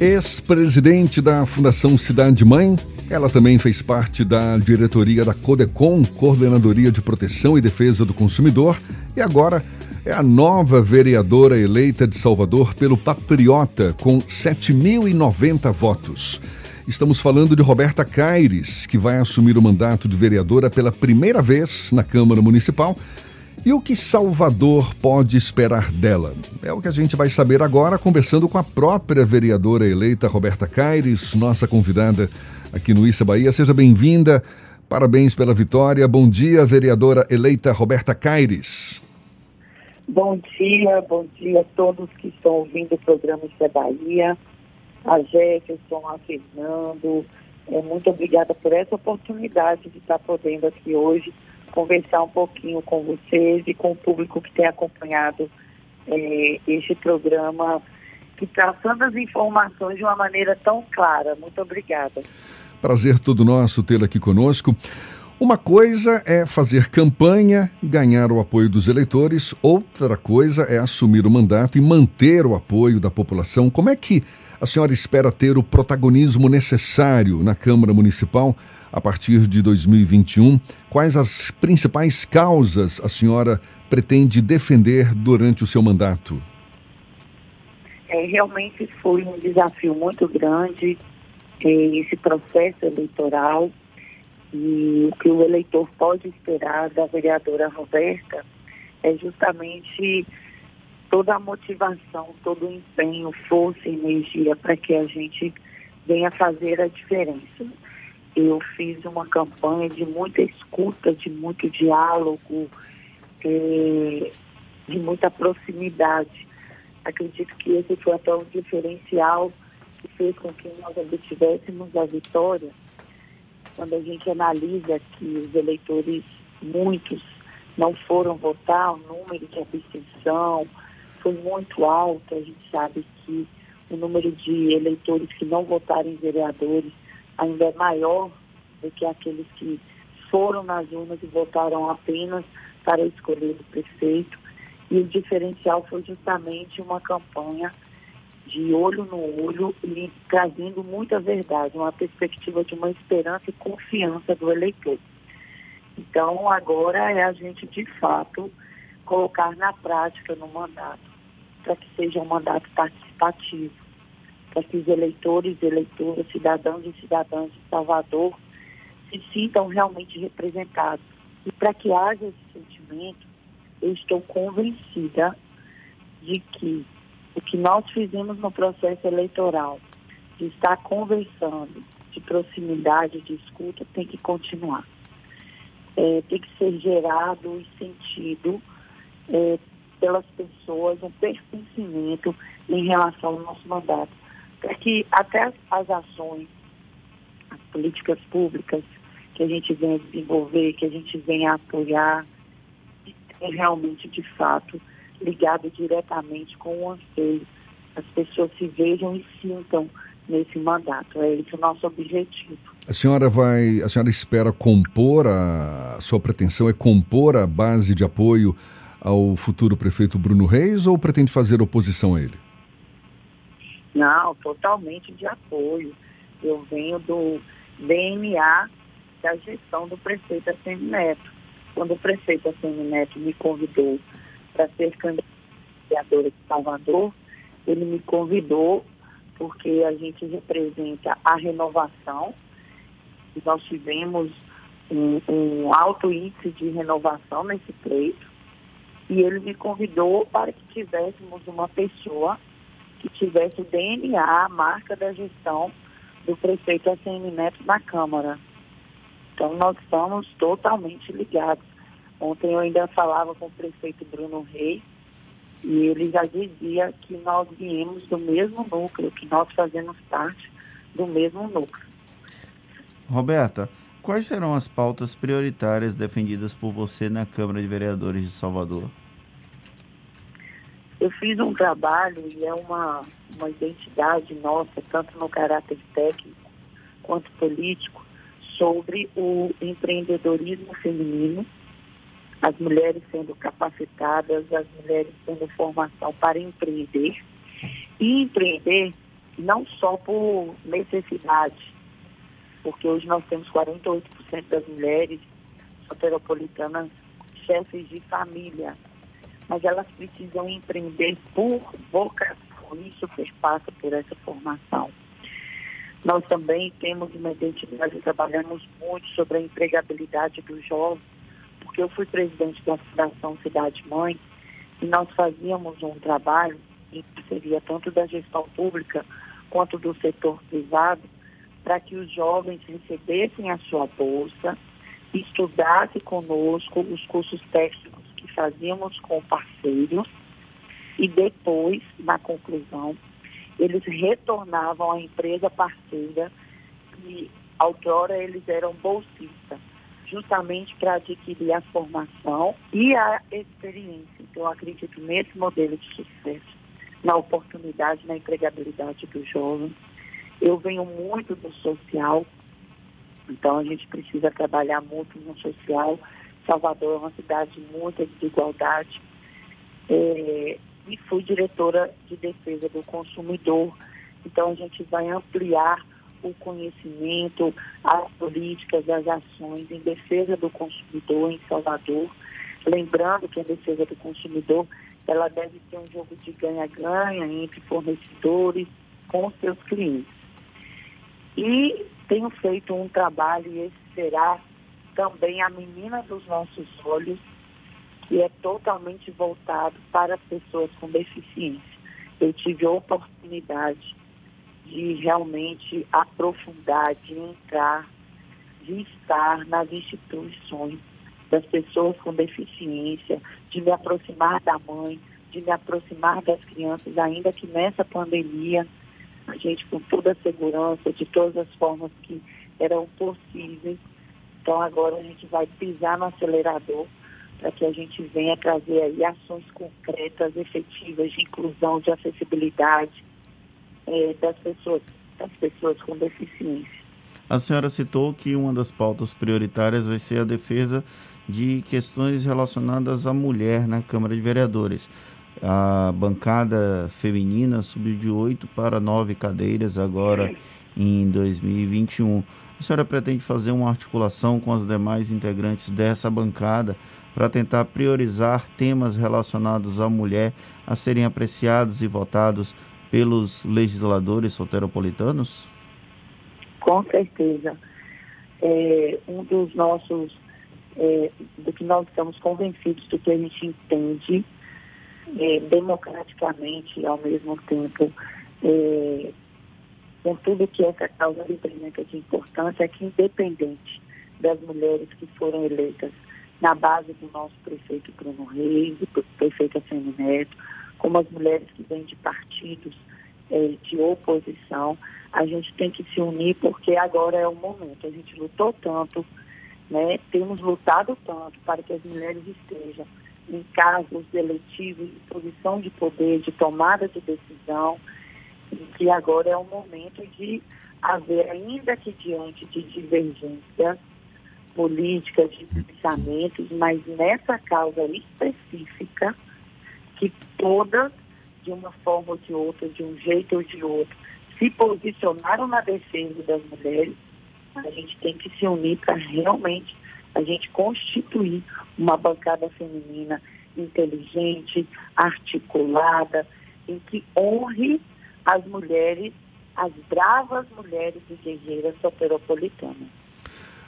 ex-presidente da Fundação Cidade Mãe. Ela também fez parte da diretoria da CODECOM, Coordenadoria de Proteção e Defesa do Consumidor, e agora é a nova vereadora eleita de Salvador pelo Patriota, com 7.090 votos. Estamos falando de Roberta Caires, que vai assumir o mandato de vereadora pela primeira vez na Câmara Municipal e o que Salvador pode esperar dela? É o que a gente vai saber agora, conversando com a própria vereadora eleita Roberta Caires, nossa convidada aqui no Issa Bahia. Seja bem-vinda, parabéns pela vitória. Bom dia, vereadora eleita Roberta Caires. Bom dia, bom dia a todos que estão ouvindo o programa Issa Bahia, a Jefferson, a Fernando. É, muito obrigada por essa oportunidade de estar podendo aqui hoje conversar um pouquinho com vocês e com o público que tem acompanhado é, este programa, que traçando as informações de uma maneira tão clara. Muito obrigada. Prazer todo nosso tê-la aqui conosco. Uma coisa é fazer campanha, ganhar o apoio dos eleitores, outra coisa é assumir o mandato e manter o apoio da população. Como é que a senhora espera ter o protagonismo necessário na Câmara Municipal a partir de 2021? Quais as principais causas a senhora pretende defender durante o seu mandato? É, realmente foi um desafio muito grande é, esse processo eleitoral e o que o eleitor pode esperar da vereadora Roberta é justamente toda a motivação, todo o empenho, força e energia para que a gente venha fazer a diferença. Eu fiz uma campanha de muita escuta, de muito diálogo, é, de muita proximidade. Acredito que esse foi até um diferencial que fez com que nós obtivéssemos a vitória. Quando a gente analisa que os eleitores, muitos, não foram votar, o número de abstenção, foi muito alto. A gente sabe que o número de eleitores que não votaram em vereadores ainda é maior do que aqueles que foram nas urnas e votaram apenas para escolher o prefeito. E o diferencial foi justamente uma campanha de olho no olho e trazendo muita verdade, uma perspectiva de uma esperança e confiança do eleitor. Então, agora é a gente, de fato, colocar na prática no mandato para que seja um mandato participativo, para que os eleitores, eleitoras, cidadãos e cidadãs de Salvador se sintam realmente representados. E para que haja esse sentimento, eu estou convencida de que o que nós fizemos no processo eleitoral, de estar conversando, de proximidade, de escuta, tem que continuar. É, tem que ser gerado e sentido é, pelas pessoas um pertencimento em relação ao nosso mandato. Para que até as, as ações, as políticas públicas que a gente vem a desenvolver, que a gente vem a apoiar, é realmente, de fato, ligado diretamente com o anseio. As pessoas se vejam e sintam nesse mandato. É esse o nosso objetivo. A senhora vai, a senhora espera compor a, a sua pretensão é compor a base de apoio ao futuro prefeito Bruno Reis ou pretende fazer oposição a ele? Não, totalmente de apoio. Eu venho do DNA da gestão do prefeito Assemi Neto. Quando o prefeito Assemi Neto me convidou para ser candidato de Salvador, ele me convidou porque a gente representa a renovação. Nós tivemos um, um alto índice de renovação nesse pleito e ele me convidou para que tivéssemos uma pessoa que tivesse o DNA, a marca da gestão do prefeito ACM Neto na Câmara. Então nós estamos totalmente ligados. Ontem eu ainda falava com o prefeito Bruno Reis e ele já dizia que nós viemos do mesmo núcleo, que nós fazemos parte do mesmo núcleo. Roberta, quais serão as pautas prioritárias defendidas por você na Câmara de Vereadores de Salvador? Eu fiz um trabalho e é uma, uma identidade nossa, tanto no caráter técnico quanto político, sobre o empreendedorismo feminino, as mulheres sendo capacitadas, as mulheres tendo formação para empreender. E empreender não só por necessidade, porque hoje nós temos 48% das mulheres soteropolitanas chefes de família, mas elas precisam empreender por vocação, isso passa por essa formação. Nós também temos uma identidade, trabalhamos muito sobre a empregabilidade dos jovens, porque eu fui presidente da Fundação Cidade Mãe e nós fazíamos um trabalho em parceria tanto da gestão pública quanto do setor privado para que os jovens recebessem a sua bolsa, estudassem conosco os cursos técnicos que fazíamos com parceiros e depois, na conclusão, eles retornavam à empresa parceira e outrora eles eram bolsistas, justamente para adquirir a formação e a experiência. Então, eu acredito nesse modelo de sucesso, na oportunidade, na empregabilidade dos jovens. Eu venho muito do social, então a gente precisa trabalhar muito no social. Salvador é uma cidade de muita desigualdade. É, e fui diretora de defesa do consumidor. Então a gente vai ampliar o conhecimento, as políticas, as ações em defesa do consumidor em Salvador. Lembrando que a defesa do consumidor ela deve ser um jogo de ganha-ganha entre fornecedores com seus clientes. E tenho feito um trabalho, e esse será também a menina dos nossos olhos, que é totalmente voltado para pessoas com deficiência. Eu tive a oportunidade de realmente aprofundar, de entrar, de estar nas instituições das pessoas com deficiência, de me aproximar da mãe, de me aproximar das crianças, ainda que nessa pandemia, a gente com toda a segurança, de todas as formas que eram possíveis. Então agora a gente vai pisar no acelerador para que a gente venha trazer aí ações concretas, efetivas de inclusão, de acessibilidade é, das pessoas, das pessoas com deficiência. A senhora citou que uma das pautas prioritárias vai ser a defesa de questões relacionadas à mulher na Câmara de Vereadores. A bancada feminina subiu de oito para nove cadeiras agora em 2021. A senhora pretende fazer uma articulação com as demais integrantes dessa bancada para tentar priorizar temas relacionados à mulher a serem apreciados e votados pelos legisladores soteropolitanos? Com certeza. É, um dos nossos, é, do que nós estamos convencidos do que a gente entende é, democraticamente, ao mesmo tempo, é, com tudo que essa causa representa de importância, é que independente das mulheres que foram eleitas na base do nosso prefeito Bruno Reis, do prefeito Neto, como as mulheres que vêm de partidos é, de oposição, a gente tem que se unir porque agora é o momento. A gente lutou tanto, né? temos lutado tanto para que as mulheres estejam em cargos eletivos, de posição de poder, de tomada de decisão, que agora é o momento de haver, ainda que diante de divergências, políticas, de pensamentos, mas nessa causa específica, que todas, de uma forma ou de outra, de um jeito ou de outro, se posicionaram na defesa das mulheres, a gente tem que se unir para realmente a gente constituir uma bancada feminina inteligente, articulada, em que honre as mulheres, as bravas mulheres guerreiras soteropolitanas.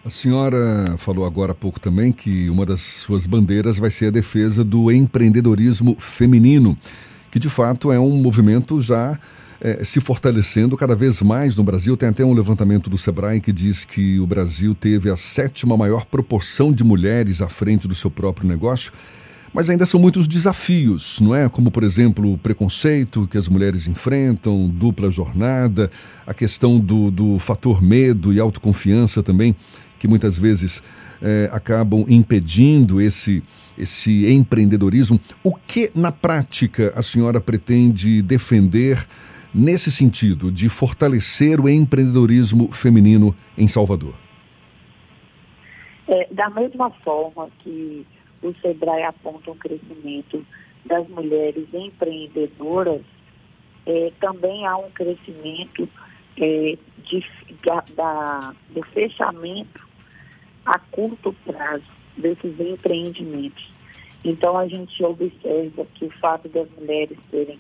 A senhora falou agora há pouco também que uma das suas bandeiras vai ser a defesa do empreendedorismo feminino, que de fato é um movimento já é, se fortalecendo cada vez mais no Brasil. Tem até um levantamento do Sebrae que diz que o Brasil teve a sétima maior proporção de mulheres à frente do seu próprio negócio. Mas ainda são muitos desafios, não é? Como, por exemplo, o preconceito que as mulheres enfrentam, dupla jornada, a questão do, do fator medo e autoconfiança também, que muitas vezes é, acabam impedindo esse, esse empreendedorismo. O que, na prática, a senhora pretende defender nesse sentido de fortalecer o empreendedorismo feminino em Salvador? É, da mesma forma que o SEBRAE aponta um crescimento das mulheres empreendedoras, é, também há um crescimento é, de, da, da, do fechamento a curto prazo desses empreendimentos. Então a gente observa que o fato das mulheres terem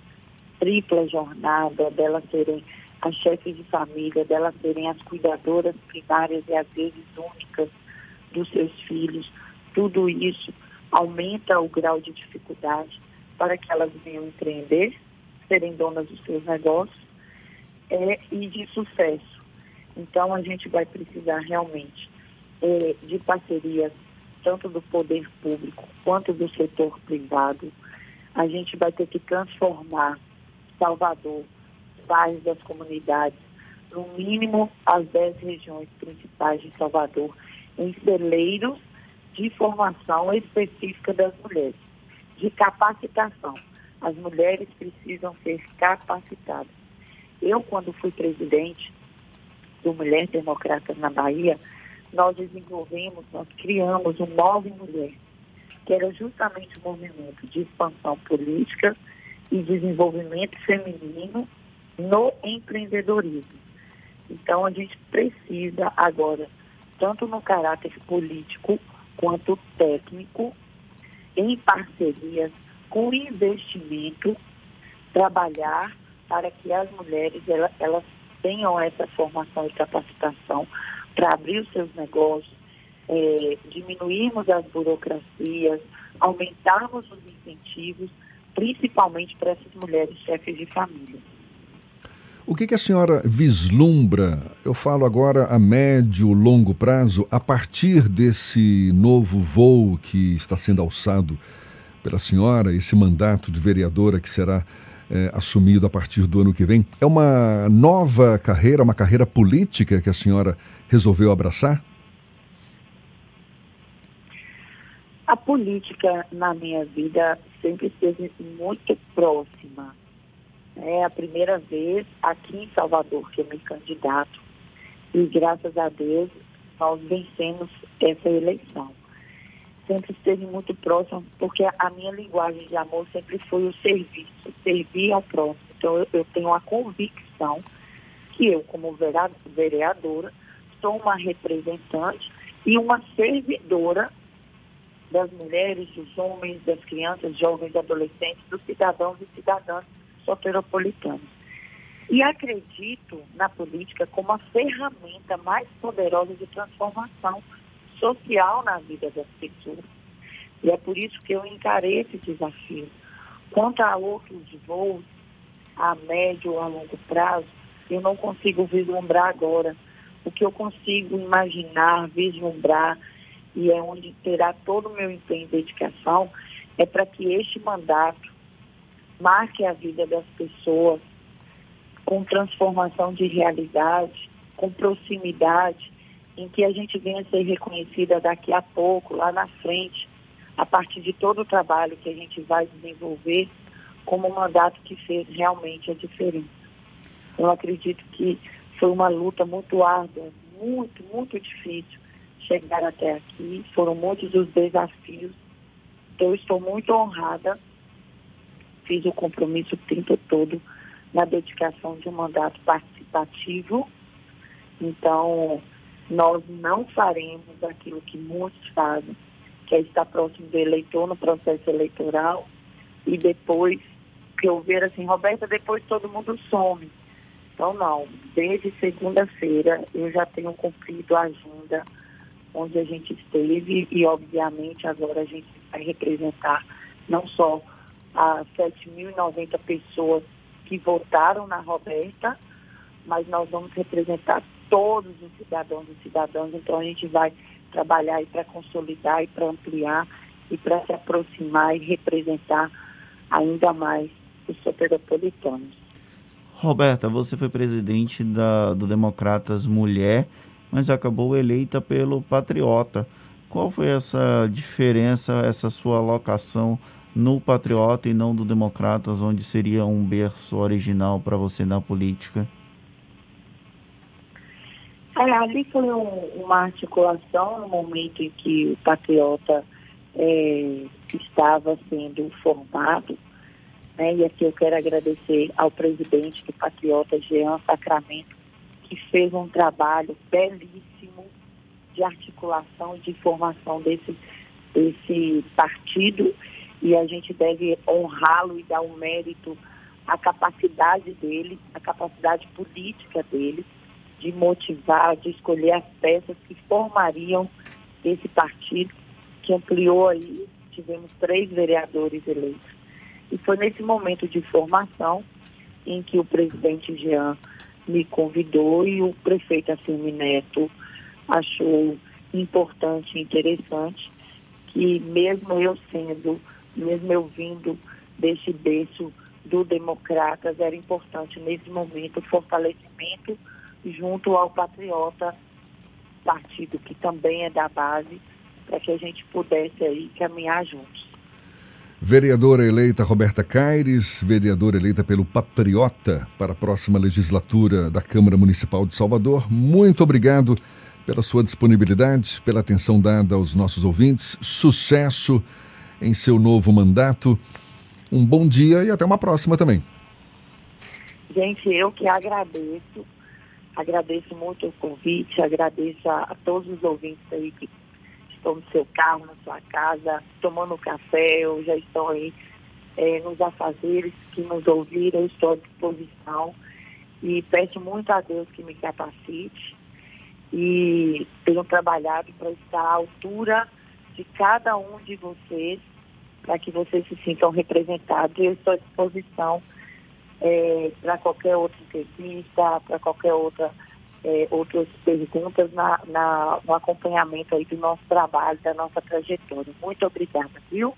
tripla jornada, delas serem as chefes de família, delas serem as cuidadoras primárias e às vezes únicas dos seus filhos, tudo isso aumenta o grau de dificuldade para que elas venham empreender, serem donas dos seus negócios é, e de sucesso. Então, a gente vai precisar realmente é, de parcerias, tanto do poder público quanto do setor privado. A gente vai ter que transformar Salvador, bairros das comunidades, no mínimo as dez regiões principais de Salvador, em celeiros de formação específica das mulheres, de capacitação. As mulheres precisam ser capacitadas. Eu, quando fui presidente do Mulher Democrata na Bahia, nós desenvolvemos, nós criamos o Nove Mulher, que era justamente um movimento de expansão política e desenvolvimento feminino no empreendedorismo. Então, a gente precisa agora, tanto no caráter político quanto técnico, em parcerias com investimento, trabalhar para que as mulheres elas, elas tenham essa formação e capacitação para abrir os seus negócios, é, diminuirmos as burocracias, aumentarmos os incentivos, principalmente para essas mulheres chefes de família. O que, que, a senhora vislumbra, eu falo agora a médio, longo prazo, a partir desse novo voo que está sendo alçado pela senhora, esse mandato de vereadora que será é, assumido a partir do ano que vem? É uma nova carreira, uma carreira política que a senhora resolveu abraçar? A política na minha vida sempre esteve muito próxima é a primeira vez aqui em Salvador que eu me candidato e graças a Deus nós vencemos essa eleição. Sempre esteve muito próximo, porque a minha linguagem de amor sempre foi o serviço, servir ao próximo. Então eu, eu tenho a convicção que eu, como vereadora, sou uma representante e uma servidora das mulheres, dos homens, das crianças, jovens, adolescentes, dos cidadãos e cidadãs soteropolitanos. E acredito na política como a ferramenta mais poderosa de transformação social na vida das pessoas. E é por isso que eu encarei esse desafio. Quanto a outros voos, a médio ou a longo prazo, eu não consigo vislumbrar agora. O que eu consigo imaginar, vislumbrar, e é onde terá todo o meu empenho e dedicação, é para que este mandato marque a vida das pessoas com transformação de realidade, com proximidade, em que a gente venha ser reconhecida daqui a pouco, lá na frente, a partir de todo o trabalho que a gente vai desenvolver, como um mandato que fez realmente a diferença. Eu acredito que foi uma luta muito árdua, muito, muito difícil chegar até aqui. Foram muitos os desafios. Então, estou muito honrada fiz o compromisso o tempo todo na dedicação de um mandato participativo. Então, nós não faremos aquilo que muitos fazem, que é estar próximo do eleitor no processo eleitoral e depois que eu ver assim, Roberta, depois todo mundo some. Então, não. Desde segunda-feira eu já tenho cumprido a agenda onde a gente esteve e, obviamente, agora a gente vai representar não só a 7.090 pessoas que votaram na Roberta, mas nós vamos representar todos os cidadãos e cidadãs, então a gente vai trabalhar para consolidar e para ampliar e para se aproximar e representar ainda mais os soteropolitanos. Roberta, você foi presidente da, do Democratas Mulher, mas acabou eleita pelo Patriota. Qual foi essa diferença, essa sua alocação no Patriota e não do Democratas, onde seria um berço original para você na política? É, ali foi um, uma articulação no momento em que o Patriota é, estava sendo formado Né? E aqui eu quero agradecer ao presidente do Patriota, Jean Sacramento, que fez um trabalho belíssimo de articulação e de formação desse, desse partido e a gente deve honrá-lo e dar um mérito à capacidade dele, à capacidade política dele de motivar, de escolher as peças que formariam esse partido, que ampliou aí, tivemos três vereadores eleitos. E foi nesse momento de formação em que o presidente Jean me convidou e o prefeito Assemi Neto achou importante e interessante que mesmo eu sendo, mesmo eu vindo desse berço do Democratas, era importante nesse momento o fortalecimento junto ao Patriota, partido que também é da base, para que a gente pudesse aí caminhar juntos. Vereadora eleita Roberta Caires, vereadora eleita pelo Patriota para a próxima legislatura da Câmara Municipal de Salvador, muito obrigado pela sua disponibilidade, pela atenção dada aos nossos ouvintes. Sucesso em seu novo mandato. Um bom dia e até uma próxima também. Gente, eu que agradeço Agradeço muito o convite, agradeço a, a todos os ouvintes aí que estão no seu carro, na sua casa, tomando café ou já estão aí é, nos afazeres, que nos ouviram, estou à disposição. E peço muito a Deus que me capacite e tenho trabalhado para estar à altura de cada um de vocês, para que vocês se sintam representados. Eu estou à disposição é, para qualquer outra entrevista, para qualquer outra é, outras perguntas na, na, no acompanhamento aí do nosso trabalho, da nossa trajetória. Muito obrigada, viu?